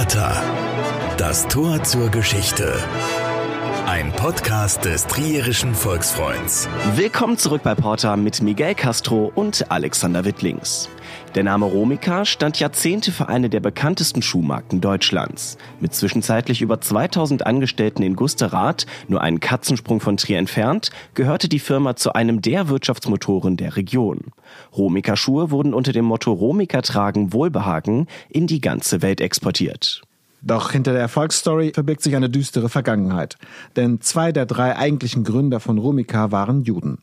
Porter. Das Tor zur Geschichte. Ein Podcast des Trierischen Volksfreunds. Willkommen zurück bei Porter mit Miguel Castro und Alexander Wittlings. Der Name Romica stand Jahrzehnte für eine der bekanntesten Schuhmarken Deutschlands. Mit zwischenzeitlich über 2000 Angestellten in Gusterath, nur einen Katzensprung von Trier entfernt, gehörte die Firma zu einem der Wirtschaftsmotoren der Region. Romica Schuhe wurden unter dem Motto Romica tragen Wohlbehagen in die ganze Welt exportiert. Doch hinter der Erfolgsstory verbirgt sich eine düstere Vergangenheit. Denn zwei der drei eigentlichen Gründer von Romica waren Juden.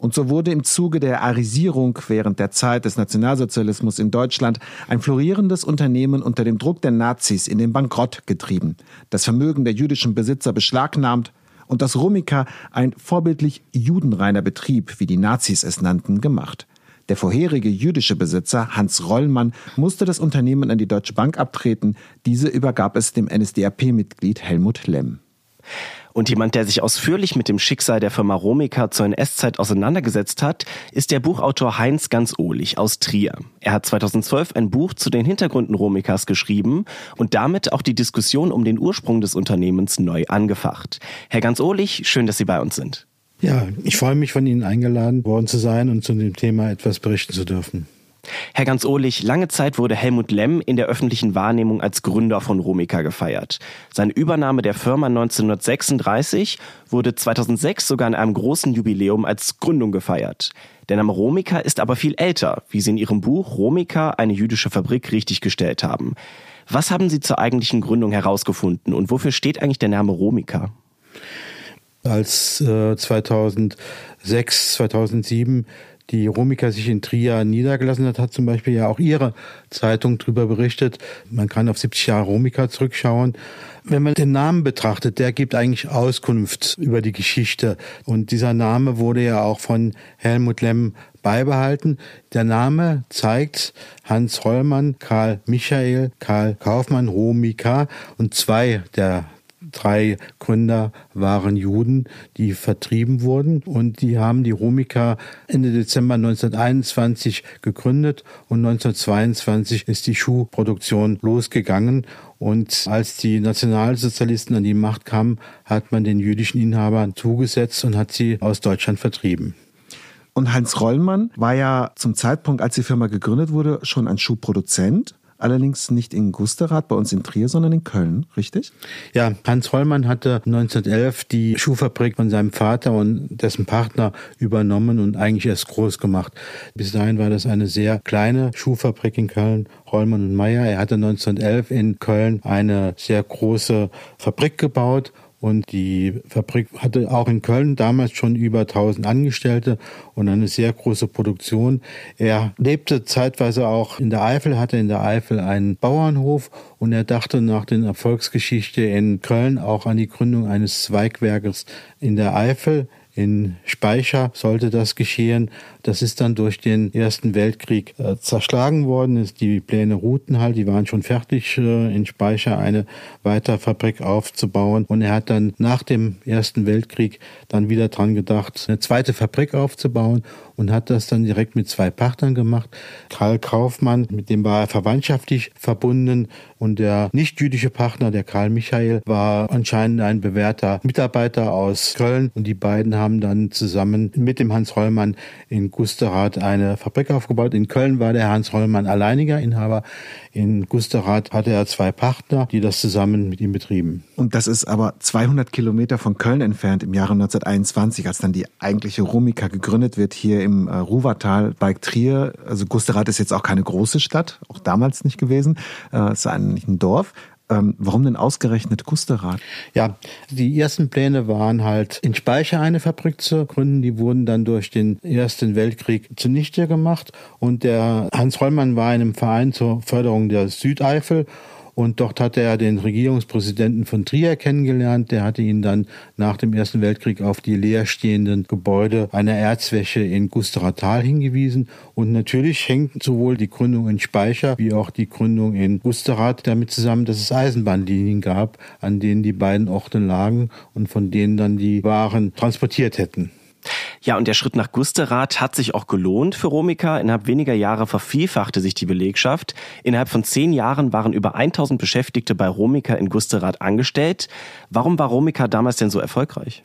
Und so wurde im Zuge der Arisierung während der Zeit des Nationalsozialismus in Deutschland ein florierendes Unternehmen unter dem Druck der Nazis in den Bankrott getrieben, das Vermögen der jüdischen Besitzer beschlagnahmt und das Romica ein vorbildlich judenreiner Betrieb, wie die Nazis es nannten, gemacht. Der vorherige jüdische Besitzer Hans Rollmann musste das Unternehmen an die Deutsche Bank abtreten. Diese übergab es dem NSDAP-Mitglied Helmut Lemm. Und jemand, der sich ausführlich mit dem Schicksal der Firma Romica zur NS-Zeit auseinandergesetzt hat, ist der Buchautor Heinz Ganz-Ohlich aus Trier. Er hat 2012 ein Buch zu den Hintergründen Romicas geschrieben und damit auch die Diskussion um den Ursprung des Unternehmens neu angefacht. Herr Ganz-Ohlich, schön, dass Sie bei uns sind. Ja, ich freue mich, von Ihnen eingeladen worden zu sein und zu dem Thema etwas berichten zu dürfen. Herr ganz Ohlich, lange Zeit wurde Helmut Lemm in der öffentlichen Wahrnehmung als Gründer von Romica gefeiert. Seine Übernahme der Firma 1936 wurde 2006 sogar in einem großen Jubiläum als Gründung gefeiert. Der Name Romica ist aber viel älter, wie Sie in Ihrem Buch Romica, eine jüdische Fabrik, richtig gestellt haben. Was haben Sie zur eigentlichen Gründung herausgefunden und wofür steht eigentlich der Name Romica? Als äh, 2006, 2007 die Romika sich in Trier niedergelassen hat, hat zum Beispiel ja auch ihre Zeitung darüber berichtet. Man kann auf 70 Jahre Romika zurückschauen. Wenn man den Namen betrachtet, der gibt eigentlich Auskunft über die Geschichte. Und dieser Name wurde ja auch von Helmut Lemm beibehalten. Der Name zeigt Hans Hollmann, Karl Michael, Karl Kaufmann, Romika und zwei der drei Gründer waren Juden, die vertrieben wurden. Und die haben die Romika Ende Dezember 1921 gegründet. Und 1922 ist die Schuhproduktion losgegangen. Und als die Nationalsozialisten an die Macht kamen, hat man den jüdischen Inhabern zugesetzt und hat sie aus Deutschland vertrieben. Und Heinz Rollmann war ja zum Zeitpunkt, als die Firma gegründet wurde, schon ein Schuhproduzent allerdings nicht in Gusterath bei uns in Trier, sondern in Köln, richtig? Ja, Hans Hollmann hatte 1911 die Schuhfabrik von seinem Vater und dessen Partner übernommen und eigentlich erst groß gemacht. Bis dahin war das eine sehr kleine Schuhfabrik in Köln, Rollmann und Meyer. Er hatte 1911 in Köln eine sehr große Fabrik gebaut und die Fabrik hatte auch in Köln damals schon über 1000 Angestellte und eine sehr große Produktion. Er lebte zeitweise auch in der Eifel, hatte in der Eifel einen Bauernhof und er dachte nach der Erfolgsgeschichte in Köln auch an die Gründung eines Zweigwerkes in der Eifel. In Speicher sollte das geschehen. Das ist dann durch den Ersten Weltkrieg äh, zerschlagen worden. Die Pläne ruhten halt, die waren schon fertig, äh, in Speicher eine weitere Fabrik aufzubauen. Und er hat dann nach dem Ersten Weltkrieg dann wieder dran gedacht, eine zweite Fabrik aufzubauen und hat das dann direkt mit zwei Partnern gemacht. Karl Kaufmann, mit dem war er verwandtschaftlich verbunden und der nicht-jüdische Partner, der Karl Michael, war anscheinend ein bewährter Mitarbeiter aus Köln und die beiden haben dann zusammen mit dem Hans Rollmann in Gusterath eine Fabrik aufgebaut. In Köln war der Hans Rollmann alleiniger Inhaber. In Gusterath hatte er zwei Partner, die das zusammen mit ihm betrieben. Und das ist aber 200 Kilometer von Köln entfernt im Jahre 1921, als dann die eigentliche Romika gegründet wird, hier im äh, Ruwertal bei Trier. Also Gusterath ist jetzt auch keine große Stadt, auch damals nicht gewesen. Äh, es ist eigentlich ein Dorf. Ähm, warum denn ausgerechnet Gusterath? Ja, die ersten Pläne waren halt in Speicher eine Fabrik zu gründen. Die wurden dann durch den Ersten Weltkrieg zunichte gemacht. Und der Hans Rollmann war in einem Verein zur Förderung der Südeifel und dort hatte er den Regierungspräsidenten von Trier kennengelernt. Der hatte ihn dann nach dem Ersten Weltkrieg auf die leerstehenden Gebäude einer Erzwäsche in Gusteratal hingewiesen. Und natürlich hängt sowohl die Gründung in Speicher wie auch die Gründung in Gusterath damit zusammen, dass es Eisenbahnlinien gab, an denen die beiden Orte lagen und von denen dann die Waren transportiert hätten. Ja, und der Schritt nach Gusterath hat sich auch gelohnt für Romika. Innerhalb weniger Jahre vervielfachte sich die Belegschaft. Innerhalb von zehn Jahren waren über 1000 Beschäftigte bei Romika in Gusterath angestellt. Warum war Romika damals denn so erfolgreich?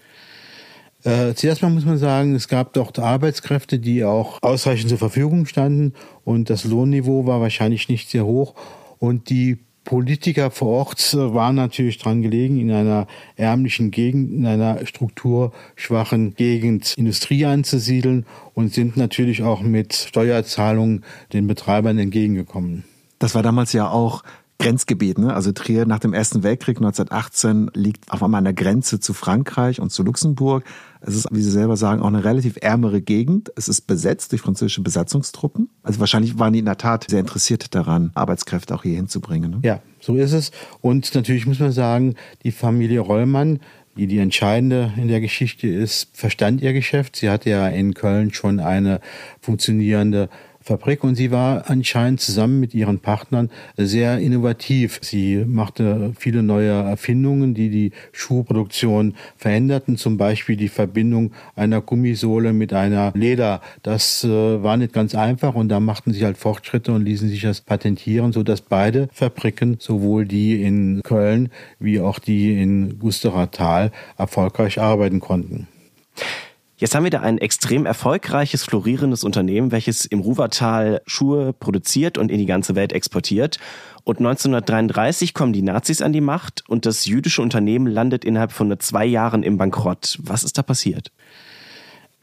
Äh, zuerst mal muss man sagen, es gab dort Arbeitskräfte, die auch ausreichend zur Verfügung standen und das Lohnniveau war wahrscheinlich nicht sehr hoch und die Politiker vor Ort waren natürlich dran gelegen, in einer ärmlichen Gegend, in einer strukturschwachen Gegend Industrie anzusiedeln und sind natürlich auch mit Steuerzahlungen den Betreibern entgegengekommen. Das war damals ja auch Grenzgebiet. Ne? Also Trier nach dem Ersten Weltkrieg 1918 liegt auf einmal an der Grenze zu Frankreich und zu Luxemburg. Es ist, wie Sie selber sagen, auch eine relativ ärmere Gegend. Es ist besetzt durch französische Besatzungstruppen. Also wahrscheinlich waren die in der Tat sehr interessiert daran, Arbeitskräfte auch hier hinzubringen. Ne? Ja, so ist es. Und natürlich muss man sagen, die Familie Rollmann die die entscheidende in der Geschichte ist, verstand ihr Geschäft. Sie hatte ja in Köln schon eine funktionierende Fabrik und sie war anscheinend zusammen mit ihren Partnern sehr innovativ. Sie machte viele neue Erfindungen, die die Schuhproduktion veränderten, zum Beispiel die Verbindung einer Gummisohle mit einer Leder. Das äh, war nicht ganz einfach und da machten sie halt Fortschritte und ließen sich das patentieren, so dass beide Fabriken, sowohl die in Köln wie auch die in Gusteratal, erfolgreich arbeiten konnten. Jetzt haben wir da ein extrem erfolgreiches, florierendes Unternehmen, welches im Ruwertal Schuhe produziert und in die ganze Welt exportiert. Und 1933 kommen die Nazis an die Macht und das jüdische Unternehmen landet innerhalb von nur zwei Jahren im Bankrott. Was ist da passiert?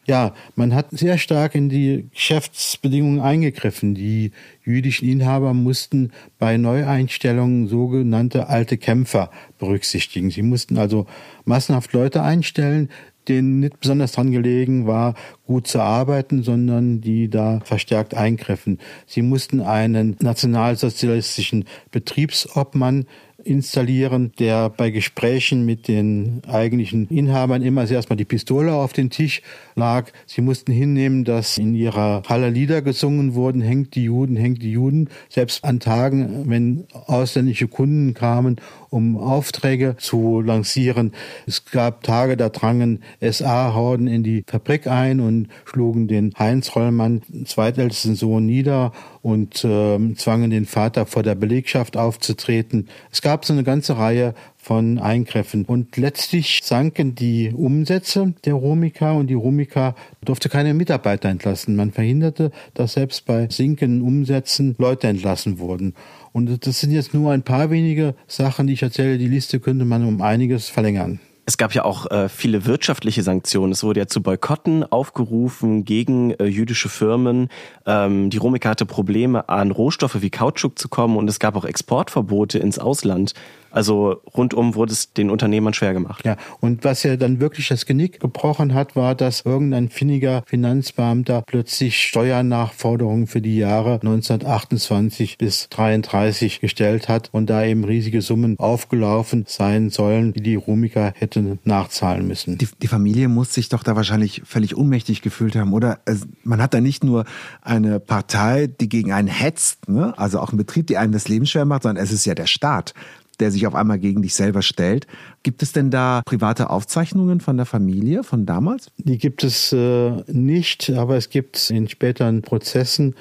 Ja, man hat sehr stark in die Geschäftsbedingungen eingegriffen. Die jüdischen Inhaber mussten bei Neueinstellungen sogenannte alte Kämpfer berücksichtigen. Sie mussten also massenhaft Leute einstellen, denen nicht besonders dran gelegen war, gut zu arbeiten, sondern die da verstärkt eingriffen. Sie mussten einen nationalsozialistischen Betriebsobmann installieren, der bei Gesprächen mit den eigentlichen Inhabern immer erst mal die Pistole auf den Tisch lag. Sie mussten hinnehmen, dass in ihrer Halle Lieder gesungen wurden, hängt die Juden, hängt die Juden. Selbst an Tagen, wenn ausländische Kunden kamen, um Aufträge zu lancieren. Es gab Tage, da drangen SA-Horden in die Fabrik ein und schlugen den Heinz Rollmann, zweitältesten Sohn, nieder und äh, zwangen den Vater vor der Belegschaft aufzutreten. Es gab so eine ganze Reihe von Eingriffen. Und letztlich sanken die Umsätze der Romika und die Romika durfte keine Mitarbeiter entlassen. Man verhinderte, dass selbst bei sinkenden Umsätzen Leute entlassen wurden. Und das sind jetzt nur ein paar wenige Sachen, die ich erzähle. Die Liste könnte man um einiges verlängern. Es gab ja auch äh, viele wirtschaftliche Sanktionen. Es wurde ja zu Boykotten aufgerufen gegen äh, jüdische Firmen. Ähm, die Romika hatte Probleme, an Rohstoffe wie Kautschuk zu kommen und es gab auch Exportverbote ins Ausland. Also rundum wurde es den Unternehmern schwer gemacht. Ja, und was ja dann wirklich das Genick gebrochen hat, war, dass irgendein finniger Finanzbeamter plötzlich Steuernachforderungen für die Jahre 1928 bis 33 gestellt hat und da eben riesige Summen aufgelaufen sein sollen, die die Rumiker hätte nachzahlen müssen. Die, die Familie muss sich doch da wahrscheinlich völlig ohnmächtig gefühlt haben, oder? Man hat da nicht nur eine Partei, die gegen einen hetzt, ne? also auch ein Betrieb, die einem das Leben schwer macht, sondern es ist ja der Staat der sich auf einmal gegen dich selber stellt. Gibt es denn da private Aufzeichnungen von der Familie von damals? Die gibt es äh, nicht, aber es gibt in späteren Prozessen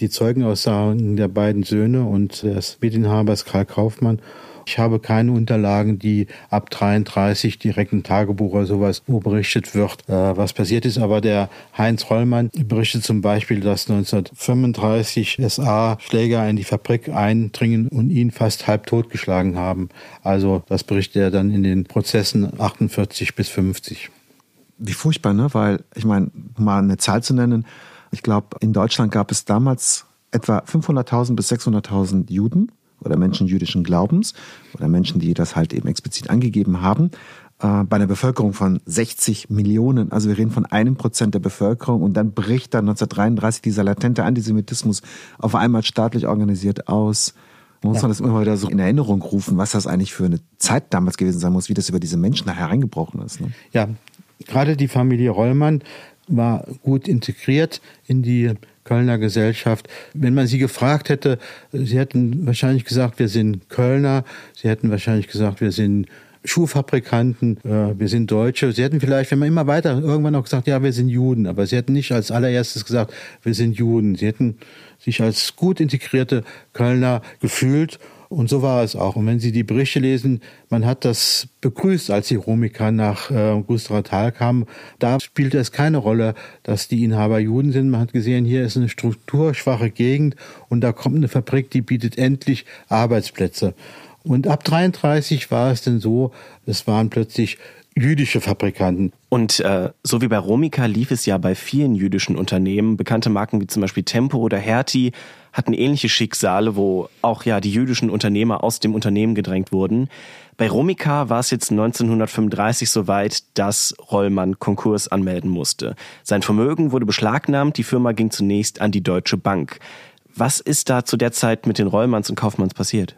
die Zeugenaussagen der beiden Söhne und des Medinhabers Karl Kaufmann ich habe keine Unterlagen, die ab 33 direkt im Tagebuch oder sowas, wo berichtet wird, äh, was passiert ist. Aber der Heinz Rollmann berichtet zum Beispiel, dass 1935 SA-Schläger in die Fabrik eindringen und ihn fast halb totgeschlagen haben. Also das berichtet er dann in den Prozessen 48 bis 50. Wie furchtbar, ne? Weil, ich meine, mal eine Zahl zu nennen, ich glaube, in Deutschland gab es damals etwa 500.000 bis 600.000 Juden oder Menschen jüdischen Glaubens oder Menschen, die das halt eben explizit angegeben haben, äh, bei einer Bevölkerung von 60 Millionen. Also wir reden von einem Prozent der Bevölkerung und dann bricht dann 1933 dieser latente Antisemitismus auf einmal staatlich organisiert aus. Man muss ja. man das immer wieder so in Erinnerung rufen, was das eigentlich für eine Zeit damals gewesen sein muss, wie das über diese Menschen nachher reingebrochen ist. Ne? Ja, gerade die Familie Rollmann war gut integriert in die Kölner Gesellschaft. Wenn man sie gefragt hätte, sie hätten wahrscheinlich gesagt, wir sind Kölner, sie hätten wahrscheinlich gesagt, wir sind Schuhfabrikanten, äh, wir sind Deutsche. Sie hätten vielleicht, wenn man immer weiter, irgendwann auch gesagt, ja, wir sind Juden, aber sie hätten nicht als allererstes gesagt, wir sind Juden. Sie hätten sich als gut integrierte Kölner gefühlt und so war es auch. Und wenn Sie die Berichte lesen, man hat das begrüßt, als die Romiker nach äh, Gustav Tal kamen. Da spielte es keine Rolle, dass die Inhaber Juden sind. Man hat gesehen, hier ist eine strukturschwache Gegend und da kommt eine Fabrik, die bietet endlich Arbeitsplätze. Und ab 33 war es denn so, es waren plötzlich jüdische Fabrikanten. Und äh, so wie bei Romica lief es ja bei vielen jüdischen Unternehmen. Bekannte Marken wie zum Beispiel Tempo oder Hertie hatten ähnliche Schicksale, wo auch ja die jüdischen Unternehmer aus dem Unternehmen gedrängt wurden. Bei Romica war es jetzt 1935 soweit, dass Rollmann Konkurs anmelden musste. Sein Vermögen wurde beschlagnahmt, die Firma ging zunächst an die Deutsche Bank. Was ist da zu der Zeit mit den Rollmanns und Kaufmanns passiert?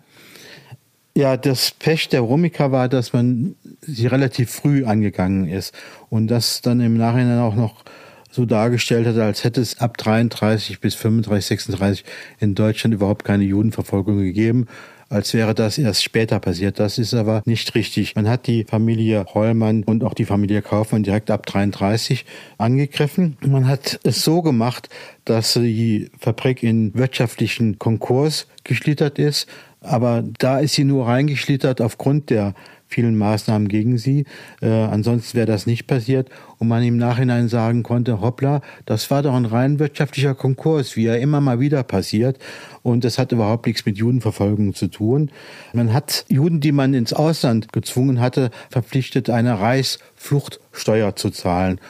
Ja, das Pech der Romica war, dass man sie relativ früh angegangen ist und das dann im Nachhinein auch noch so dargestellt hat, als hätte es ab 33 bis 35, 36 in Deutschland überhaupt keine Judenverfolgung gegeben als wäre das erst später passiert. Das ist aber nicht richtig. Man hat die Familie Hollmann und auch die Familie Kaufmann direkt ab 33 angegriffen. Man hat es so gemacht, dass die Fabrik in wirtschaftlichen Konkurs geschlittert ist. Aber da ist sie nur reingeschlittert aufgrund der vielen Maßnahmen gegen sie. Äh, ansonsten wäre das nicht passiert und man im Nachhinein sagen konnte, hoppla, das war doch ein rein wirtschaftlicher Konkurs, wie er immer mal wieder passiert. Und das hat überhaupt nichts mit Judenverfolgung zu tun. Man hat Juden, die man ins Ausland gezwungen hatte, verpflichtet, eine Reichsfluchtsteuer zu zahlen.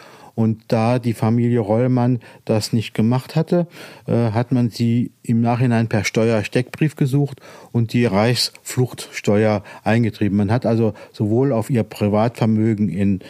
Und da die Familie Rollmann das nicht gemacht hatte, äh, hat man sie im Nachhinein per Steuersteckbrief gesucht und die Reichsfluchtsteuer eingetrieben. Man hat also sowohl auf ihr Privatvermögen in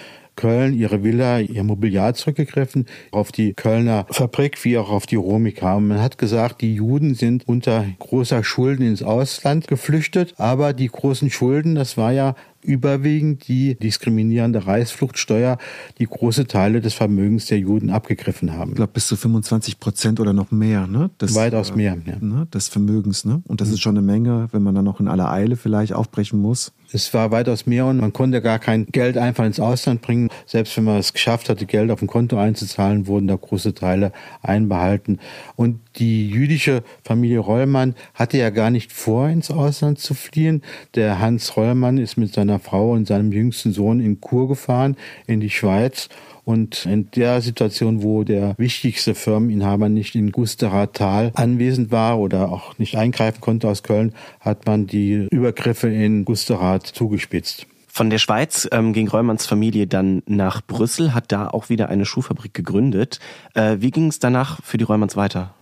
Köln ihre Villa, ihr Mobiliar zurückgegriffen, auf die Kölner Fabrik wie auch auf die Romika. Man hat gesagt, die Juden sind unter großer Schulden ins Ausland geflüchtet, aber die großen Schulden, das war ja überwiegend die diskriminierende Reichsfluchtsteuer, die große Teile des Vermögens der Juden abgegriffen haben. Ich glaube bis zu 25 Prozent oder noch mehr, ne? Des, Weitaus mehr, ja. Ne? Des Vermögens, ne? Und das mhm. ist schon eine Menge, wenn man dann noch in aller Eile vielleicht aufbrechen muss. Es war weitaus mehr und man konnte gar kein Geld einfach ins Ausland bringen. Selbst wenn man es geschafft hatte, Geld auf ein Konto einzuzahlen, wurden da große Teile einbehalten. Und die jüdische Familie Rollmann hatte ja gar nicht vor, ins Ausland zu fliehen. Der Hans Rollmann ist mit seiner Frau und seinem jüngsten Sohn in Kur gefahren, in die Schweiz und in der Situation, wo der wichtigste Firmeninhaber nicht in Gusteratal anwesend war oder auch nicht eingreifen konnte aus Köln, hat man die Übergriffe in Gusterath zugespitzt. Von der Schweiz ähm, ging Reumanns Familie dann nach Brüssel, hat da auch wieder eine Schuhfabrik gegründet. Äh, wie ging es danach für die Reumanns weiter?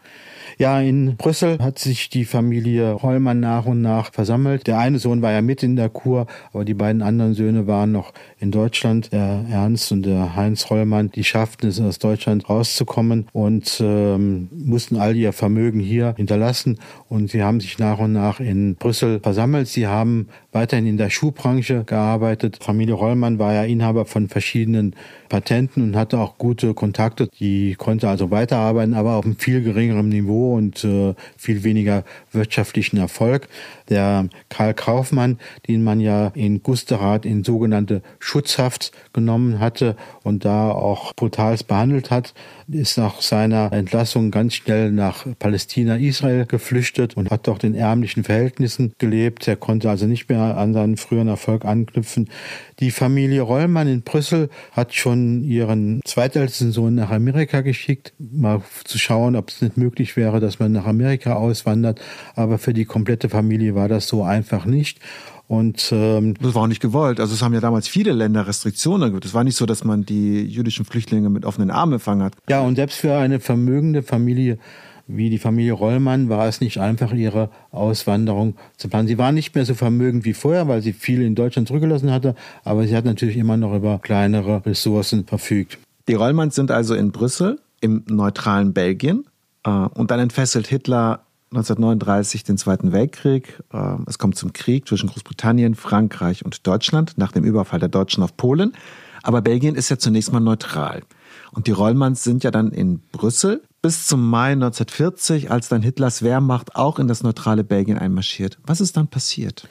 Ja, in Brüssel hat sich die Familie Rollmann nach und nach versammelt. Der eine Sohn war ja mit in der Kur, aber die beiden anderen Söhne waren noch in Deutschland. Der Ernst und der Heinz Rollmann, die schafften es aus Deutschland rauszukommen und ähm, mussten all ihr Vermögen hier hinterlassen. Und sie haben sich nach und nach in Brüssel versammelt. Sie haben weiterhin in der Schuhbranche gearbeitet. Familie Rollmann war ja Inhaber von verschiedenen Patenten und hatte auch gute Kontakte. Die konnte also weiterarbeiten, aber auf einem viel geringeren Niveau und äh, viel weniger wirtschaftlichen Erfolg. Der Karl Kaufmann, den man ja in Gusterath in sogenannte Schutzhaft genommen hatte und da auch brutals behandelt hat, ist nach seiner Entlassung ganz schnell nach Palästina, Israel geflüchtet und hat dort in ärmlichen Verhältnissen gelebt. Er konnte also nicht mehr an seinen früheren Erfolg anknüpfen. Die Familie Rollmann in Brüssel hat schon ihren zweitältesten Sohn nach Amerika geschickt, mal zu schauen, ob es nicht möglich wäre, dass man nach Amerika auswandert. Aber für die komplette Familie war das so einfach nicht. Und ähm, das war auch nicht gewollt. Also es haben ja damals viele Länder Restriktionen. Es war nicht so, dass man die jüdischen Flüchtlinge mit offenen Armen empfangen hat. Ja, und selbst für eine vermögende Familie wie die Familie Rollmann war es nicht einfach, ihre Auswanderung zu planen. Sie war nicht mehr so vermögend wie vorher, weil sie viel in Deutschland zurückgelassen hatte, aber sie hat natürlich immer noch über kleinere Ressourcen verfügt. Die Rollmanns sind also in Brüssel im neutralen Belgien äh, und dann entfesselt Hitler 1939 den Zweiten Weltkrieg. Ähm, es kommt zum Krieg zwischen Großbritannien, Frankreich und Deutschland nach dem Überfall der Deutschen auf Polen. Aber Belgien ist ja zunächst mal neutral. Und die Rollmanns sind ja dann in Brüssel bis zum Mai 1940, als dann Hitlers Wehrmacht auch in das neutrale Belgien einmarschiert. Was ist dann passiert?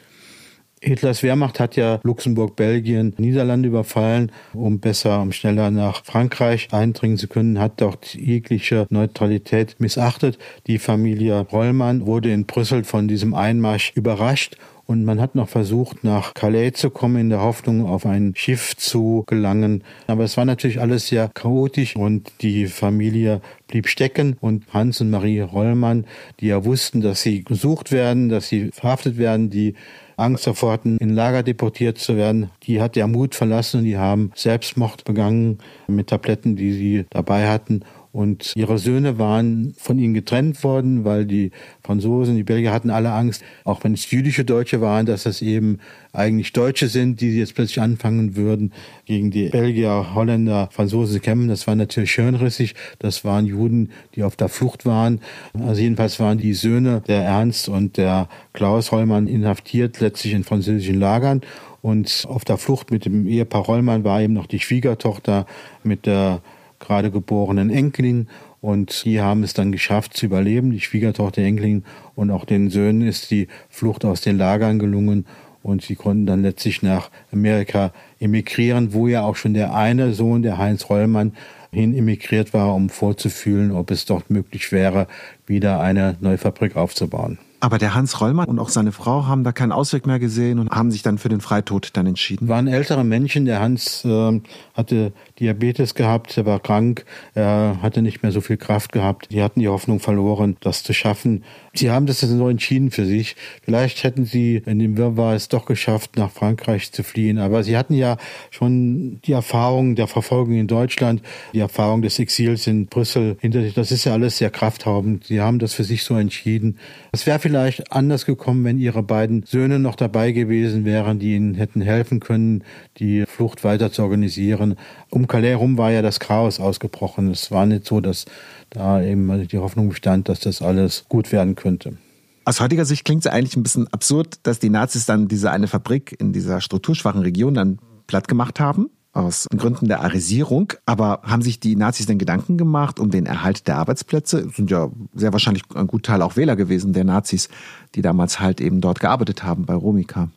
Hitlers Wehrmacht hat ja Luxemburg, Belgien, Niederlande überfallen, um besser, um schneller nach Frankreich eindringen zu können, hat dort jegliche Neutralität missachtet. Die Familie Rollmann wurde in Brüssel von diesem Einmarsch überrascht und man hat noch versucht, nach Calais zu kommen, in der Hoffnung, auf ein Schiff zu gelangen. Aber es war natürlich alles sehr chaotisch und die Familie blieb stecken und Hans und Marie Rollmann, die ja wussten, dass sie gesucht werden, dass sie verhaftet werden, die Angst davor hatten, in Lager deportiert zu werden. Die hat der Mut verlassen und die haben Selbstmord begangen mit Tabletten, die sie dabei hatten. Und ihre Söhne waren von ihnen getrennt worden, weil die Franzosen, die Belgier hatten alle Angst, auch wenn es jüdische Deutsche waren, dass das eben eigentlich Deutsche sind, die jetzt plötzlich anfangen würden, gegen die Belgier, Holländer, Franzosen zu kämpfen. Das war natürlich schönrissig. Das waren Juden, die auf der Flucht waren. Also jedenfalls waren die Söhne der Ernst und der Klaus Hollmann inhaftiert, letztlich in französischen Lagern. Und auf der Flucht mit dem Ehepaar Rollmann war eben noch die Schwiegertochter mit der gerade geborenen Enkelin und die haben es dann geschafft zu überleben. Die Schwiegertochter Enkelin und auch den Söhnen ist die Flucht aus den Lagern gelungen und sie konnten dann letztlich nach Amerika emigrieren, wo ja auch schon der eine Sohn, der Heinz Rollmann, hin emigriert war, um vorzufühlen, ob es dort möglich wäre, wieder eine neue Fabrik aufzubauen. Aber der Hans Rollmann und auch seine Frau haben da keinen Ausweg mehr gesehen und haben sich dann für den Freitod dann entschieden. Waren ältere Menschen. Der Hans äh, hatte Diabetes gehabt, er war krank, er hatte nicht mehr so viel Kraft gehabt. Die hatten die Hoffnung verloren, das zu schaffen. Sie haben das so entschieden für sich. Vielleicht hätten sie in dem Wirrwarr es doch geschafft, nach Frankreich zu fliehen. Aber sie hatten ja schon die Erfahrung der Verfolgung in Deutschland, die Erfahrung des Exils in Brüssel hinter sich. Das ist ja alles sehr krafthaubend. Sie haben das für sich so entschieden. Es wäre vielleicht anders gekommen, wenn ihre beiden Söhne noch dabei gewesen wären, die ihnen hätten helfen können, die Flucht weiter zu organisieren. Um Calais herum war ja das Chaos ausgebrochen. Es war nicht so, dass da eben die Hoffnung bestand, dass das alles gut werden könnte. Aus heutiger Sicht klingt es eigentlich ein bisschen absurd, dass die Nazis dann diese eine Fabrik in dieser strukturschwachen Region dann platt gemacht haben aus Gründen der Arisierung. Aber haben sich die Nazis denn Gedanken gemacht um den Erhalt der Arbeitsplätze? Das sind ja sehr wahrscheinlich ein guter Teil auch Wähler gewesen der Nazis, die damals halt eben dort gearbeitet haben bei Romika.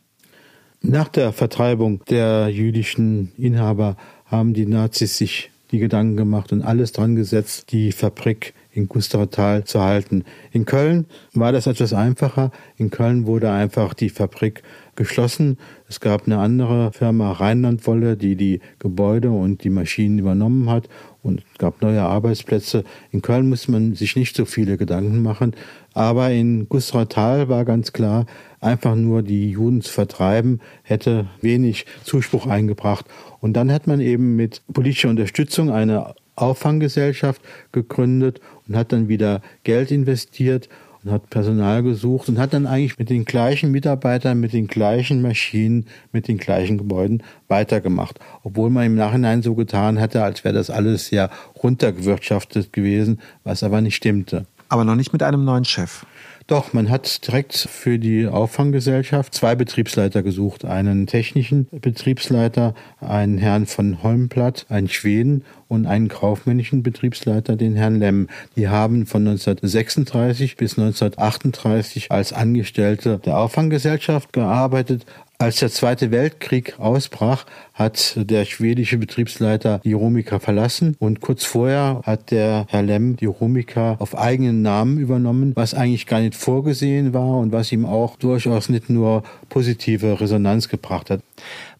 Nach der Vertreibung der jüdischen Inhaber haben die Nazis sich die Gedanken gemacht und alles dran gesetzt, die Fabrik in Gustertal zu halten. In Köln war das etwas einfacher. In Köln wurde einfach die Fabrik geschlossen. Es gab eine andere Firma Rheinlandwolle, die die Gebäude und die Maschinen übernommen hat und gab neue Arbeitsplätze. In Köln musste man sich nicht so viele Gedanken machen, aber in Gustratal war ganz klar, einfach nur die Juden zu vertreiben, hätte wenig Zuspruch eingebracht. Und dann hat man eben mit politischer Unterstützung eine Auffanggesellschaft gegründet und hat dann wieder Geld investiert und hat Personal gesucht und hat dann eigentlich mit den gleichen Mitarbeitern, mit den gleichen Maschinen, mit den gleichen Gebäuden weitergemacht. Obwohl man im Nachhinein so getan hatte, als wäre das alles ja runtergewirtschaftet gewesen, was aber nicht stimmte. Aber noch nicht mit einem neuen Chef. Doch, man hat direkt für die Auffanggesellschaft zwei Betriebsleiter gesucht. Einen technischen Betriebsleiter, einen Herrn von Holmblatt, einen Schweden und einen kaufmännischen Betriebsleiter, den Herrn Lemm. Die haben von 1936 bis 1938 als Angestellte der Auffanggesellschaft gearbeitet, als der Zweite Weltkrieg ausbrach, hat der schwedische Betriebsleiter die Romika verlassen und kurz vorher hat der Herr Lemm die Romika auf eigenen Namen übernommen, was eigentlich gar nicht vorgesehen war und was ihm auch durchaus nicht nur positive Resonanz gebracht hat.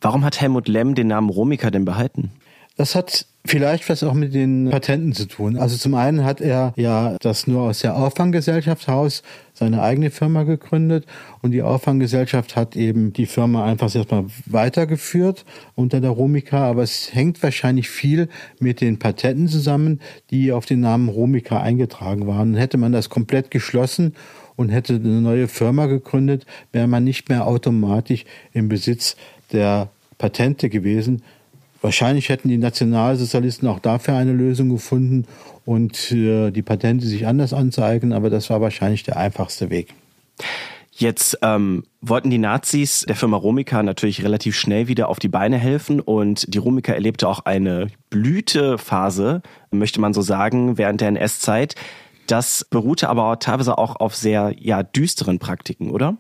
Warum hat Helmut Lemm den Namen Romika denn behalten? Das hat vielleicht was auch mit den Patenten zu tun. Also zum einen hat er ja das nur aus der Auffanggesellschaft Haus seine eigene Firma gegründet und die Auffanggesellschaft hat eben die Firma einfach erstmal weitergeführt unter der Romika, aber es hängt wahrscheinlich viel mit den Patenten zusammen, die auf den Namen Romika eingetragen waren. Hätte man das komplett geschlossen und hätte eine neue Firma gegründet, wäre man nicht mehr automatisch im Besitz der Patente gewesen, Wahrscheinlich hätten die Nationalsozialisten auch dafür eine Lösung gefunden und äh, die Patente sich anders anzeigen, aber das war wahrscheinlich der einfachste Weg. Jetzt ähm, wollten die Nazis der Firma Romica natürlich relativ schnell wieder auf die Beine helfen und die Romica erlebte auch eine Blütephase, möchte man so sagen, während der NS-Zeit. Das beruhte aber teilweise auch auf sehr ja, düsteren Praktiken, oder?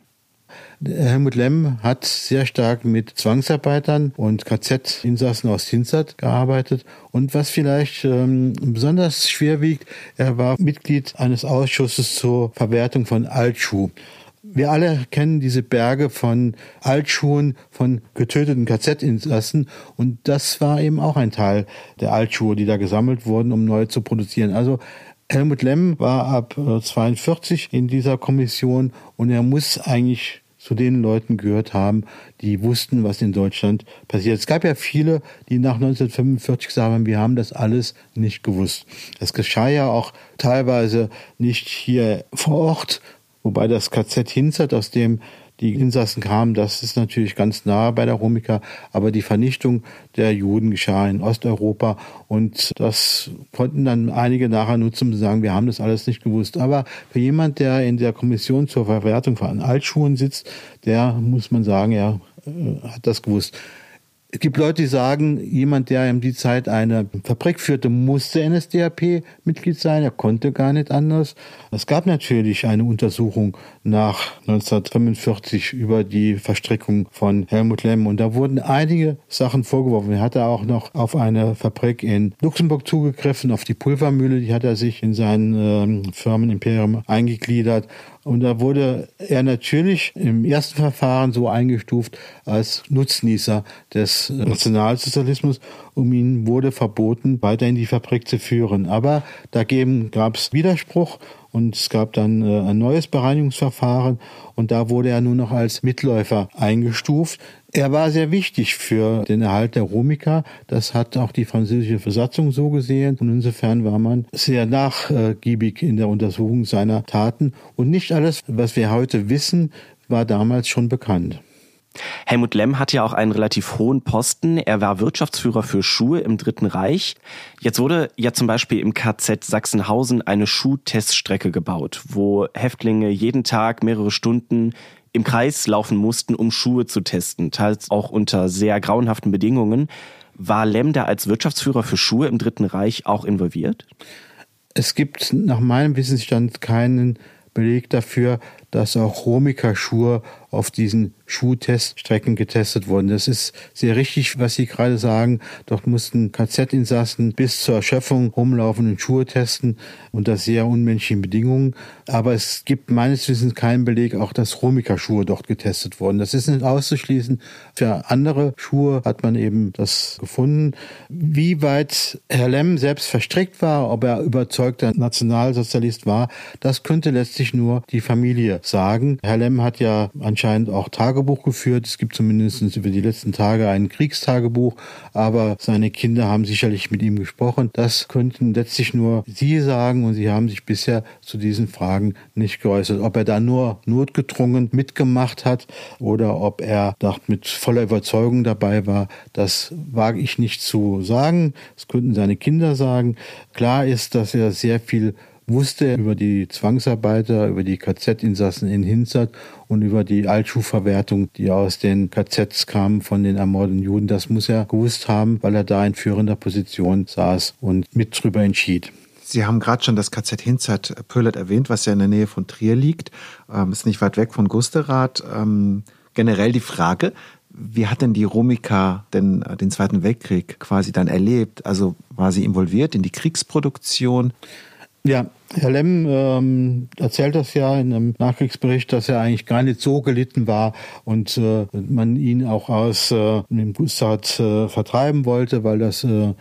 Helmut Lemm hat sehr stark mit Zwangsarbeitern und KZ-Insassen aus Hinzert gearbeitet. Und was vielleicht ähm, besonders schwer wiegt, er war Mitglied eines Ausschusses zur Verwertung von Altschuh. Wir alle kennen diese Berge von Altschuhen, von getöteten KZ-Insassen und das war eben auch ein Teil der Altschuhe, die da gesammelt wurden, um neu zu produzieren. Also Helmut Lemm war ab 42 äh, in dieser Kommission und er muss eigentlich zu den Leuten gehört haben, die wussten, was in Deutschland passiert. Es gab ja viele, die nach 1945 gesagt haben, wir haben das alles nicht gewusst. Das geschah ja auch teilweise nicht hier vor Ort, wobei das KZ Hinzert, aus dem die Insassen kamen, das ist natürlich ganz nah bei der Romika, aber die Vernichtung der Juden geschah in Osteuropa und das konnten dann einige nachher nutzen, zu sagen, wir haben das alles nicht gewusst. Aber für jemand, der in der Kommission zur Verwertung von Altschuhen sitzt, der muss man sagen, er äh, hat das gewusst. Es gibt Leute, die sagen, jemand, der in die Zeit eine Fabrik führte, musste NSDAP-Mitglied sein. Er konnte gar nicht anders. Es gab natürlich eine Untersuchung nach 1945 über die Verstrickung von Helmut Lemm. Und da wurden einige Sachen vorgeworfen. Er hatte auch noch auf eine Fabrik in Luxemburg zugegriffen, auf die Pulvermühle. Die hat er sich in sein ähm, Firmenimperium eingegliedert. Und da wurde er natürlich im ersten Verfahren so eingestuft als Nutznießer des Nationalsozialismus. Um ihn wurde verboten, weiter in die Fabrik zu führen. Aber dagegen gab es Widerspruch und es gab dann äh, ein neues Bereinigungsverfahren und da wurde er nur noch als Mitläufer eingestuft. Er war sehr wichtig für den Erhalt der Romika. Das hat auch die französische Versatzung so gesehen. Und insofern war man sehr nachgiebig in der Untersuchung seiner Taten. Und nicht alles, was wir heute wissen, war damals schon bekannt. Helmut Lemm hat ja auch einen relativ hohen Posten. Er war Wirtschaftsführer für Schuhe im Dritten Reich. Jetzt wurde ja zum Beispiel im KZ Sachsenhausen eine Schuhteststrecke gebaut, wo Häftlinge jeden Tag mehrere Stunden im Kreis laufen mussten, um Schuhe zu testen, teils auch unter sehr grauenhaften Bedingungen. War Lemm da als Wirtschaftsführer für Schuhe im Dritten Reich auch involviert? Es gibt nach meinem Wissensstand keinen Beleg dafür, dass auch Romika-Schuhe auf diesen Schuhteststrecken getestet wurden. Das ist sehr richtig, was Sie gerade sagen. Dort mussten KZ-Insassen bis zur Erschöpfung rumlaufen und Schuhe testen unter sehr unmenschlichen Bedingungen. Aber es gibt meines Wissens keinen Beleg, auch dass Romika-Schuhe dort getestet wurden. Das ist nicht auszuschließen. Für andere Schuhe hat man eben das gefunden. Wie weit Herr Lemm selbst verstrickt war, ob er überzeugter Nationalsozialist war, das könnte letztlich nur die Familie sagen. Herr Lemm hat ja anscheinend auch Tagebuch geführt. Es gibt zumindest über die letzten Tage ein Kriegstagebuch, aber seine Kinder haben sicherlich mit ihm gesprochen. Das könnten letztlich nur Sie sagen und Sie haben sich bisher zu diesen Fragen nicht geäußert. Ob er da nur notgedrungen mitgemacht hat oder ob er dort mit voller Überzeugung dabei war, das wage ich nicht zu sagen. Das könnten seine Kinder sagen. Klar ist, dass er sehr viel wusste über die Zwangsarbeiter, über die KZ-Insassen in Hinzert und über die Altschuhverwertung, die aus den KZs kamen von den ermordeten Juden. Das muss er gewusst haben, weil er da in führender Position saß und mit drüber entschied. Sie haben gerade schon das KZ Hinzert Pöllert erwähnt, was ja in der Nähe von Trier liegt. Ähm, ist nicht weit weg von Gusterath. Ähm, generell die Frage, wie hat denn die Romika denn äh, den Zweiten Weltkrieg quasi dann erlebt? Also war sie involviert in die Kriegsproduktion? Ja, Herr Lemm ähm, erzählt das ja in einem Nachkriegsbericht, dass er eigentlich gar nicht so gelitten war und äh, man ihn auch aus äh, dem Gustav äh, vertreiben wollte, weil das äh,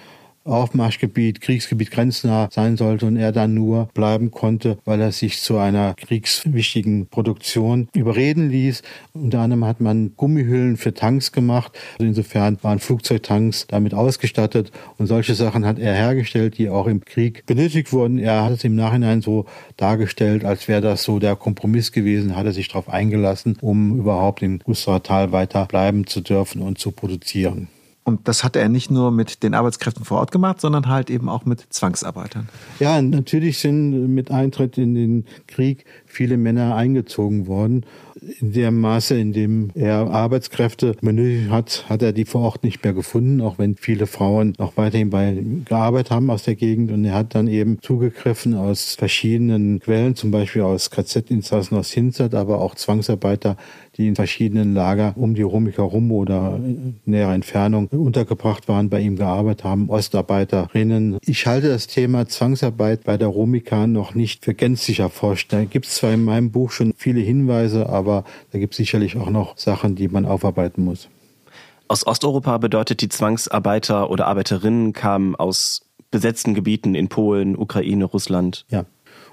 Aufmarschgebiet, Kriegsgebiet grenznah sein sollte und er dann nur bleiben konnte, weil er sich zu einer kriegswichtigen Produktion überreden ließ. Unter anderem hat man Gummihüllen für Tanks gemacht. Also insofern waren Flugzeugtanks damit ausgestattet und solche Sachen hat er hergestellt, die auch im Krieg benötigt wurden. Er hat es im Nachhinein so dargestellt, als wäre das so der Kompromiss gewesen, hat er sich darauf eingelassen, um überhaupt in Gustav weiter bleiben zu dürfen und zu produzieren. Und das hat er nicht nur mit den Arbeitskräften vor Ort gemacht, sondern halt eben auch mit Zwangsarbeitern. Ja, natürlich sind mit Eintritt in den Krieg viele Männer eingezogen worden. In dem Maße, in dem er Arbeitskräfte benötigt hat, hat er die vor Ort nicht mehr gefunden, auch wenn viele Frauen noch weiterhin bei gearbeitet haben aus der Gegend. Und er hat dann eben zugegriffen aus verschiedenen Quellen, zum Beispiel aus KZ-Insassen aus Hinzert, aber auch Zwangsarbeiter, die in verschiedenen Lager um die Rom herum oder in näherer Entfernung untergebracht waren, bei ihm gearbeitet haben, Ostarbeiterinnen. Ich halte das Thema Zwangsarbeit bei der Romika noch nicht für gänzlich erforscht. Da gibt es zwar in meinem Buch schon viele Hinweise, aber da gibt es sicherlich auch noch Sachen, die man aufarbeiten muss. Aus Osteuropa bedeutet die Zwangsarbeiter oder Arbeiterinnen kamen aus besetzten Gebieten in Polen, Ukraine, Russland. Ja.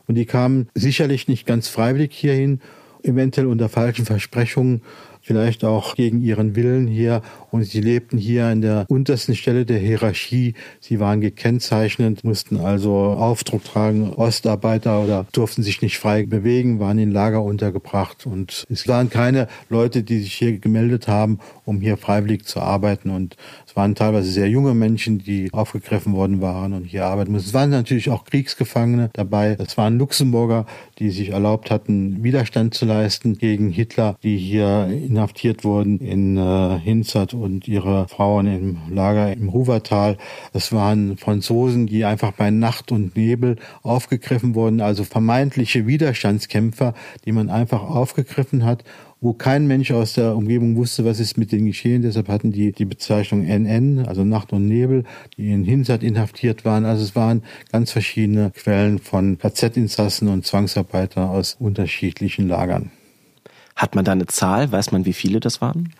Und die kamen sicherlich nicht ganz freiwillig hierhin eventuell unter falschen Versprechungen, vielleicht auch gegen ihren Willen hier. Und sie lebten hier an der untersten Stelle der Hierarchie. Sie waren gekennzeichnet, mussten also Aufdruck tragen, Ostarbeiter oder durften sich nicht frei bewegen, waren in Lager untergebracht. Und es waren keine Leute, die sich hier gemeldet haben, um hier freiwillig zu arbeiten. Und waren teilweise sehr junge Menschen, die aufgegriffen worden waren und hier arbeiten mussten. Es waren natürlich auch Kriegsgefangene dabei. Es waren Luxemburger, die sich erlaubt hatten, Widerstand zu leisten gegen Hitler, die hier inhaftiert wurden in äh, Hinzert und ihre Frauen im Lager im Ruwertal. Es waren Franzosen, die einfach bei Nacht und Nebel aufgegriffen wurden, also vermeintliche Widerstandskämpfer, die man einfach aufgegriffen hat wo kein Mensch aus der Umgebung wusste, was ist mit denen geschehen. Deshalb hatten die die Bezeichnung NN, also Nacht und Nebel, die in Hinsat inhaftiert waren. Also es waren ganz verschiedene Quellen von KZ-Insassen und Zwangsarbeiter aus unterschiedlichen Lagern. Hat man da eine Zahl? Weiß man, wie viele das waren?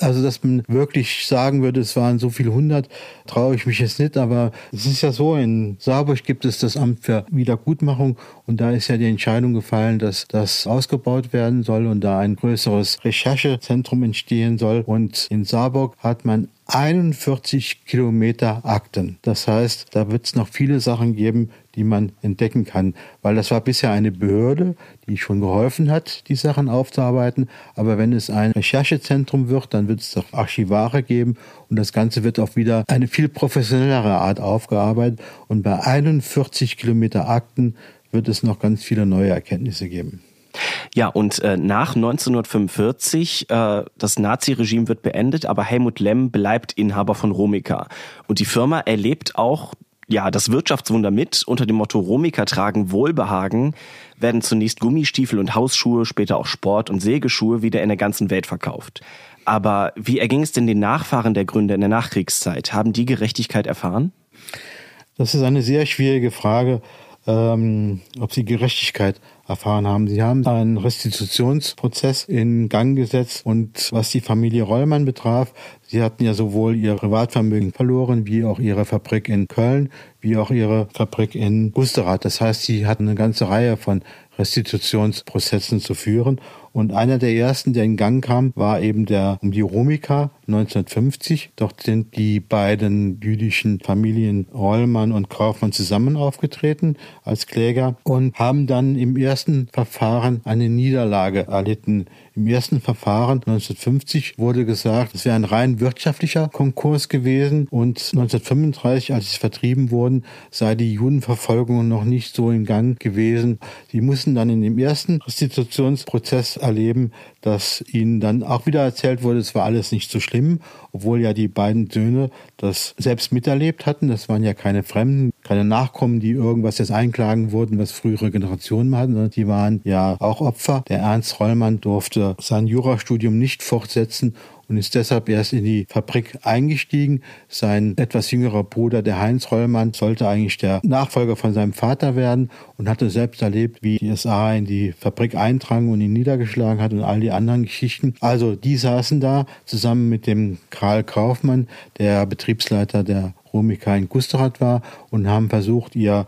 Also, dass man wirklich sagen würde, es waren so viele hundert, traue ich mich jetzt nicht. Aber es ist ja so, in Saarburg gibt es das Amt für Wiedergutmachung und da ist ja die Entscheidung gefallen, dass das ausgebaut werden soll und da ein größeres Recherchezentrum entstehen soll. Und in Saarburg hat man 41 Kilometer Akten. Das heißt, da wird es noch viele Sachen geben, die man entdecken kann, weil das war bisher eine Behörde, die schon geholfen hat, die Sachen aufzuarbeiten. Aber wenn es ein Recherchezentrum wird, dann wird es doch Archivare geben und das Ganze wird auch wieder eine viel professionellere Art aufgearbeitet. Und bei 41 Kilometer Akten wird es noch ganz viele neue Erkenntnisse geben. Ja, und äh, nach 1945, äh, das Naziregime wird beendet, aber Helmut Lemm bleibt Inhaber von Romica. Und die Firma erlebt auch ja, das Wirtschaftswunder mit. Unter dem Motto Romica tragen Wohlbehagen werden zunächst Gummistiefel und Hausschuhe, später auch Sport- und Sägeschuhe wieder in der ganzen Welt verkauft. Aber wie erging es denn den Nachfahren der Gründer in der Nachkriegszeit? Haben die Gerechtigkeit erfahren? Das ist eine sehr schwierige Frage, ähm, ob sie Gerechtigkeit erfahren haben. Sie haben einen Restitutionsprozess in Gang gesetzt und was die Familie Rollmann betraf, sie hatten ja sowohl ihr Privatvermögen verloren, wie auch ihre Fabrik in Köln, wie auch ihre Fabrik in Gusterath. Das heißt, sie hatten eine ganze Reihe von Restitutionsprozessen zu führen. Und einer der ersten, der in Gang kam, war eben der um die Romika 1950. Dort sind die beiden jüdischen Familien Rollmann und Kaufmann zusammen aufgetreten als Kläger und haben dann im ersten Verfahren eine Niederlage erlitten. Im ersten Verfahren 1950 wurde gesagt, es wäre ein rein wirtschaftlicher Konkurs gewesen und 1935, als sie vertrieben wurden, sei die Judenverfolgung noch nicht so in Gang gewesen. Sie mussten dann in dem ersten Restitutionsprozess erleben, dass ihnen dann auch wieder erzählt wurde, es war alles nicht so schlimm, obwohl ja die beiden Söhne das selbst miterlebt hatten. Das waren ja keine Fremden, keine Nachkommen, die irgendwas jetzt einklagen wurden, was frühere Generationen hatten, sondern die waren ja auch Opfer. Der Ernst Rollmann durfte sein Jurastudium nicht fortsetzen und ist deshalb erst in die Fabrik eingestiegen. Sein etwas jüngerer Bruder, der Heinz Rollmann, sollte eigentlich der Nachfolger von seinem Vater werden und hatte selbst erlebt, wie die SA in die Fabrik eindrang und ihn niedergeschlagen hat und all die anderen Geschichten. Also die saßen da zusammen mit dem Karl Kaufmann, der Betriebsleiter der Romika in Gusterath war und haben versucht, ihr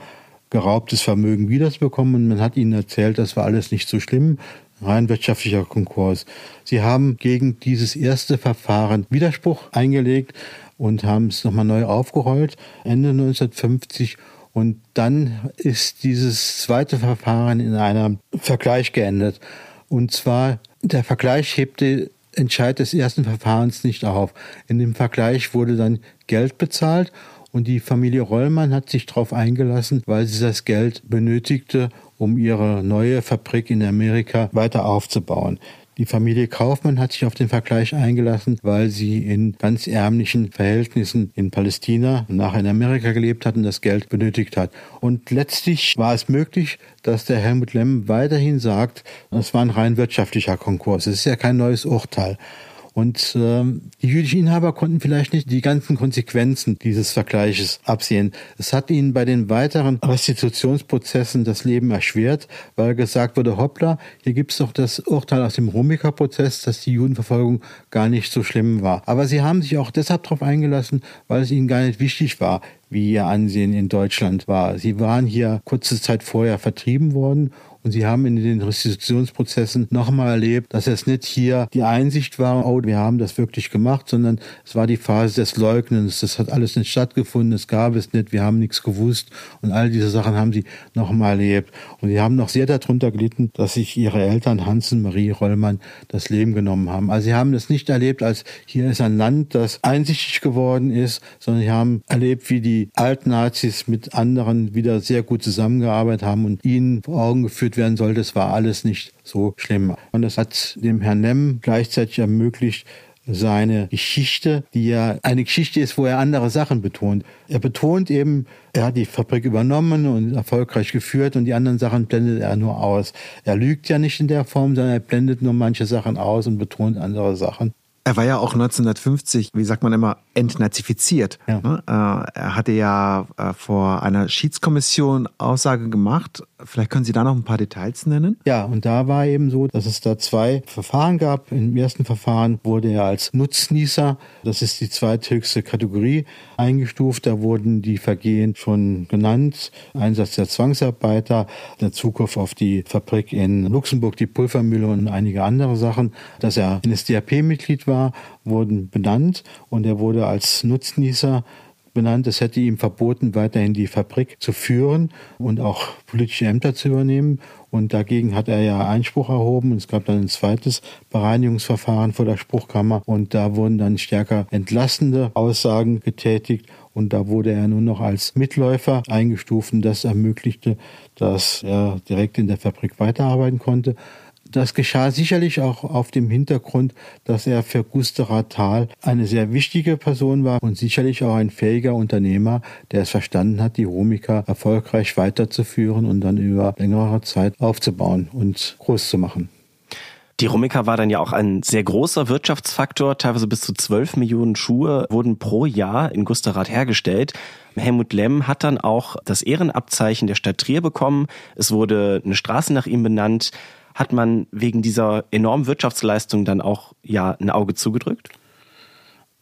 geraubtes Vermögen wiederzubekommen. Und man hat ihnen erzählt, das war alles nicht so schlimm rein wirtschaftlicher Konkurs. Sie haben gegen dieses erste Verfahren Widerspruch eingelegt und haben es nochmal neu aufgerollt, Ende 1950. Und dann ist dieses zweite Verfahren in einem Vergleich geendet. Und zwar, der Vergleich hebte Entscheid des ersten Verfahrens nicht auf. In dem Vergleich wurde dann Geld bezahlt und die Familie Rollmann hat sich darauf eingelassen, weil sie das Geld benötigte, um ihre neue Fabrik in Amerika weiter aufzubauen. Die Familie Kaufmann hat sich auf den Vergleich eingelassen, weil sie in ganz ärmlichen Verhältnissen in Palästina und nachher in Amerika gelebt hat und das Geld benötigt hat. Und letztlich war es möglich, dass der Helmut Lemm weiterhin sagt, es war ein rein wirtschaftlicher Konkurs. Es ist ja kein neues Urteil. Und ähm, die jüdischen Inhaber konnten vielleicht nicht die ganzen Konsequenzen dieses Vergleiches absehen. Es hat ihnen bei den weiteren Restitutionsprozessen das Leben erschwert, weil gesagt wurde, hoppla, hier gibt es doch das Urteil aus dem Rumika-Prozess, dass die Judenverfolgung gar nicht so schlimm war. Aber sie haben sich auch deshalb darauf eingelassen, weil es ihnen gar nicht wichtig war, wie ihr Ansehen in Deutschland war. Sie waren hier kurze Zeit vorher vertrieben worden und sie haben in den Restitutionsprozessen nochmal erlebt, dass es nicht hier die Einsicht war, oh, wir haben das wirklich gemacht, sondern es war die Phase des Leugnens. Das hat alles nicht stattgefunden, es gab es nicht, wir haben nichts gewusst. Und all diese Sachen haben sie nochmal erlebt. Und sie haben noch sehr darunter gelitten, dass sich ihre Eltern Hans und Marie Rollmann das Leben genommen haben. Also sie haben das nicht erlebt, als hier ist ein Land, das einsichtig geworden ist, sondern sie haben erlebt, wie die Altnazis mit anderen wieder sehr gut zusammengearbeitet haben und ihnen vor Augen geführt, eingeführt werden sollte. Es war alles nicht so schlimm. Und das hat dem Herrn Nemm gleichzeitig ermöglicht, seine Geschichte, die ja eine Geschichte ist, wo er andere Sachen betont. Er betont eben, er hat die Fabrik übernommen und erfolgreich geführt und die anderen Sachen blendet er nur aus. Er lügt ja nicht in der Form, sondern er blendet nur manche Sachen aus und betont andere Sachen. Er war ja auch 1950, wie sagt man immer, entnazifiziert. Ja. Ne? Äh, er hatte ja äh, vor einer Schiedskommission Aussage gemacht. Vielleicht können Sie da noch ein paar Details nennen? Ja, und da war eben so, dass es da zwei Verfahren gab. Im ersten Verfahren wurde er als Nutznießer, das ist die zweithöchste Kategorie, eingestuft. Da wurden die Vergehen schon genannt. Einsatz der Zwangsarbeiter, der Zugriff auf die Fabrik in Luxemburg, die Pulvermühle und einige andere Sachen. Dass er NSDAP-Mitglied war, war, wurden benannt und er wurde als Nutznießer benannt. Es hätte ihm verboten, weiterhin die Fabrik zu führen und auch politische Ämter zu übernehmen. Und dagegen hat er ja Einspruch erhoben. Und es gab dann ein zweites Bereinigungsverfahren vor der Spruchkammer. Und da wurden dann stärker entlastende Aussagen getätigt. Und da wurde er nur noch als Mitläufer eingestuft. Das ermöglichte, dass er direkt in der Fabrik weiterarbeiten konnte. Das geschah sicherlich auch auf dem Hintergrund, dass er für Gustav Thal eine sehr wichtige Person war und sicherlich auch ein fähiger Unternehmer, der es verstanden hat, die Romika erfolgreich weiterzuführen und dann über längere Zeit aufzubauen und groß zu machen. Die Romika war dann ja auch ein sehr großer Wirtschaftsfaktor. Teilweise bis zu 12 Millionen Schuhe wurden pro Jahr in Gusterath hergestellt. Helmut Lemm hat dann auch das Ehrenabzeichen der Stadt Trier bekommen. Es wurde eine Straße nach ihm benannt hat man wegen dieser enormen Wirtschaftsleistung dann auch ja ein Auge zugedrückt?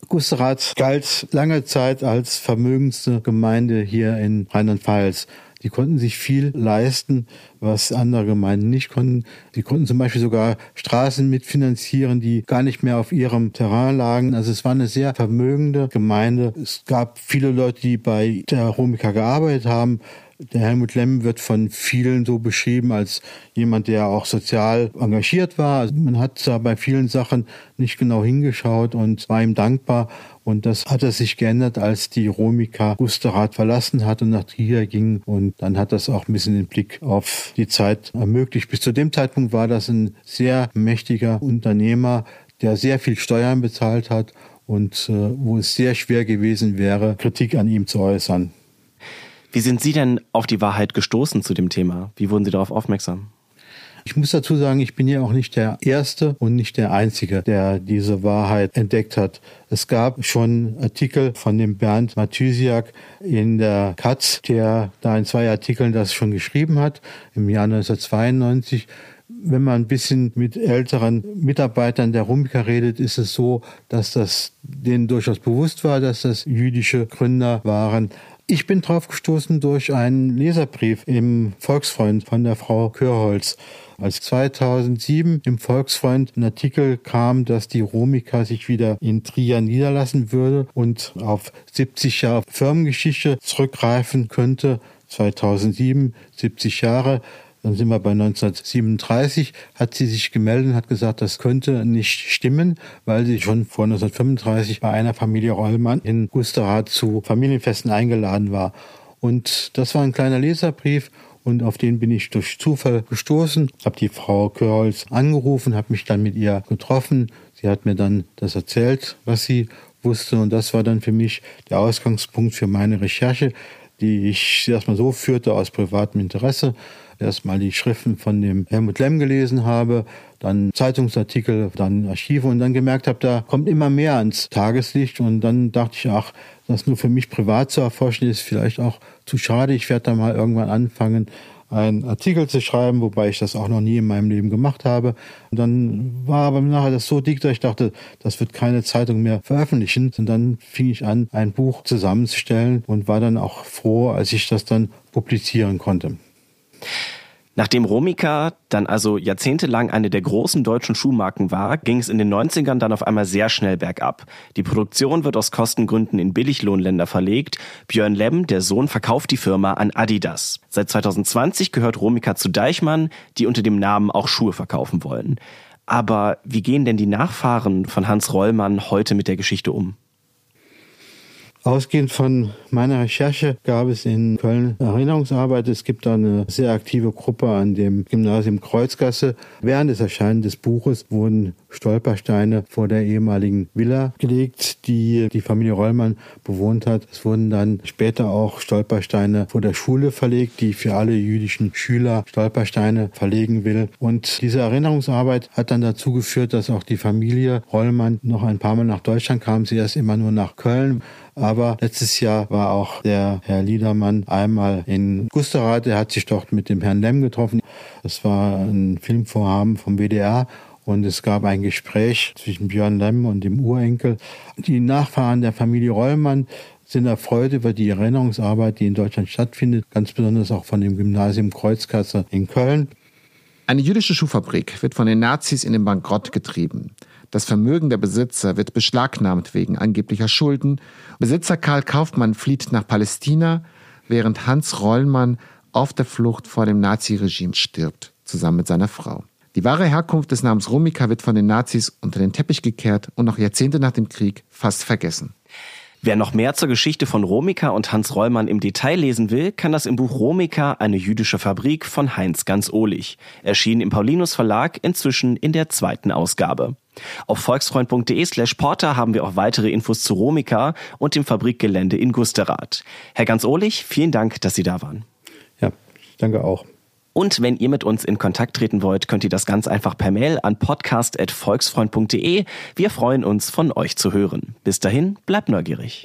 Gusterath galt lange Zeit als vermögendste Gemeinde hier in Rheinland-Pfalz. Die konnten sich viel leisten, was andere Gemeinden nicht konnten. Die konnten zum Beispiel sogar Straßen mitfinanzieren, die gar nicht mehr auf ihrem Terrain lagen. Also es war eine sehr vermögende Gemeinde. Es gab viele Leute, die bei der Romika gearbeitet haben. Der Helmut Lemm wird von vielen so beschrieben als jemand, der auch sozial engagiert war. Also man hat da bei vielen Sachen nicht genau hingeschaut und war ihm dankbar. Und das hat er sich geändert, als die Romika Gusterath verlassen hat und nach Trier ging. Und dann hat das auch ein bisschen den Blick auf die Zeit ermöglicht. Bis zu dem Zeitpunkt war das ein sehr mächtiger Unternehmer, der sehr viel Steuern bezahlt hat und äh, wo es sehr schwer gewesen wäre, Kritik an ihm zu äußern. Wie sind Sie denn auf die Wahrheit gestoßen zu dem Thema? Wie wurden Sie darauf aufmerksam? Ich muss dazu sagen, ich bin ja auch nicht der Erste und nicht der Einzige, der diese Wahrheit entdeckt hat. Es gab schon Artikel von dem Bernd Mathysiak in der Katz, der da in zwei Artikeln das schon geschrieben hat, im Jahr 1992 wenn man ein bisschen mit älteren Mitarbeitern der Rumika redet, ist es so, dass das denen durchaus bewusst war, dass das jüdische Gründer waren. Ich bin drauf gestoßen durch einen Leserbrief im Volksfreund von der Frau Körholz. Als 2007 im Volksfreund ein Artikel kam, dass die Romika sich wieder in Trier niederlassen würde und auf 70 Jahre Firmengeschichte zurückgreifen könnte, 2007, 70 Jahre, dann sind wir bei 1937, hat sie sich gemeldet und hat gesagt, das könnte nicht stimmen, weil sie schon vor 1935 bei einer Familie Rollmann in Gusterath zu Familienfesten eingeladen war. Und das war ein kleiner Leserbrief und auf den bin ich durch Zufall gestoßen, habe die Frau Körholz angerufen, habe mich dann mit ihr getroffen. Sie hat mir dann das erzählt, was sie wusste und das war dann für mich der Ausgangspunkt für meine Recherche, die ich erstmal so führte aus privatem Interesse erstmal die Schriften von dem Helmut Lemm gelesen habe, dann Zeitungsartikel, dann Archive und dann gemerkt habe, da kommt immer mehr ans Tageslicht und dann dachte ich, ach, das nur für mich privat zu erforschen ist vielleicht auch zu schade. Ich werde da mal irgendwann anfangen, einen Artikel zu schreiben, wobei ich das auch noch nie in meinem Leben gemacht habe. Und dann war aber nachher das so dick, dass ich dachte, das wird keine Zeitung mehr veröffentlichen. Und dann fing ich an, ein Buch zusammenzustellen und war dann auch froh, als ich das dann publizieren konnte. Nachdem Romika dann also jahrzehntelang eine der großen deutschen Schuhmarken war, ging es in den 90ern dann auf einmal sehr schnell bergab. Die Produktion wird aus Kostengründen in Billiglohnländer verlegt. Björn Lemm, der Sohn, verkauft die Firma an Adidas. Seit 2020 gehört Romika zu Deichmann, die unter dem Namen auch Schuhe verkaufen wollen. Aber wie gehen denn die Nachfahren von Hans Rollmann heute mit der Geschichte um? Ausgehend von meiner Recherche gab es in Köln Erinnerungsarbeit. Es gibt da eine sehr aktive Gruppe an dem Gymnasium Kreuzgasse. Während des Erscheinens des Buches wurden Stolpersteine vor der ehemaligen Villa gelegt, die die Familie Rollmann bewohnt hat. Es wurden dann später auch Stolpersteine vor der Schule verlegt, die für alle jüdischen Schüler Stolpersteine verlegen will. Und diese Erinnerungsarbeit hat dann dazu geführt, dass auch die Familie Rollmann noch ein paar Mal nach Deutschland kam. Sie erst immer nur nach Köln. Aber letztes Jahr war auch der Herr Liedermann einmal in Gusterath. Er hat sich dort mit dem Herrn Lemm getroffen. Das war ein Filmvorhaben vom WDR. Und es gab ein Gespräch zwischen Björn Lemm und dem Urenkel. Die Nachfahren der Familie Rollmann sind erfreut über die Erinnerungsarbeit, die in Deutschland stattfindet, ganz besonders auch von dem Gymnasium Kreuzkasse in Köln. Eine jüdische Schuhfabrik wird von den Nazis in den Bankrott getrieben. Das Vermögen der Besitzer wird beschlagnahmt wegen angeblicher Schulden. Besitzer Karl Kaufmann flieht nach Palästina, während Hans Rollmann auf der Flucht vor dem Naziregime stirbt, zusammen mit seiner Frau. Die wahre Herkunft des Namens Romika wird von den Nazis unter den Teppich gekehrt und noch Jahrzehnte nach dem Krieg fast vergessen. Wer noch mehr zur Geschichte von Romika und Hans Rollmann im Detail lesen will, kann das im Buch Romika, eine jüdische Fabrik von Heinz Ganz-Ohlich. Erschienen im Paulinus Verlag, inzwischen in der zweiten Ausgabe. Auf volksfreund.de slash porter haben wir auch weitere Infos zu Romika und dem Fabrikgelände in Gusterath. Herr Ganz-Ohlich, vielen Dank, dass Sie da waren. Ja, danke auch. Und wenn ihr mit uns in Kontakt treten wollt, könnt ihr das ganz einfach per Mail an podcast.volksfreund.de. Wir freuen uns, von euch zu hören. Bis dahin, bleibt neugierig.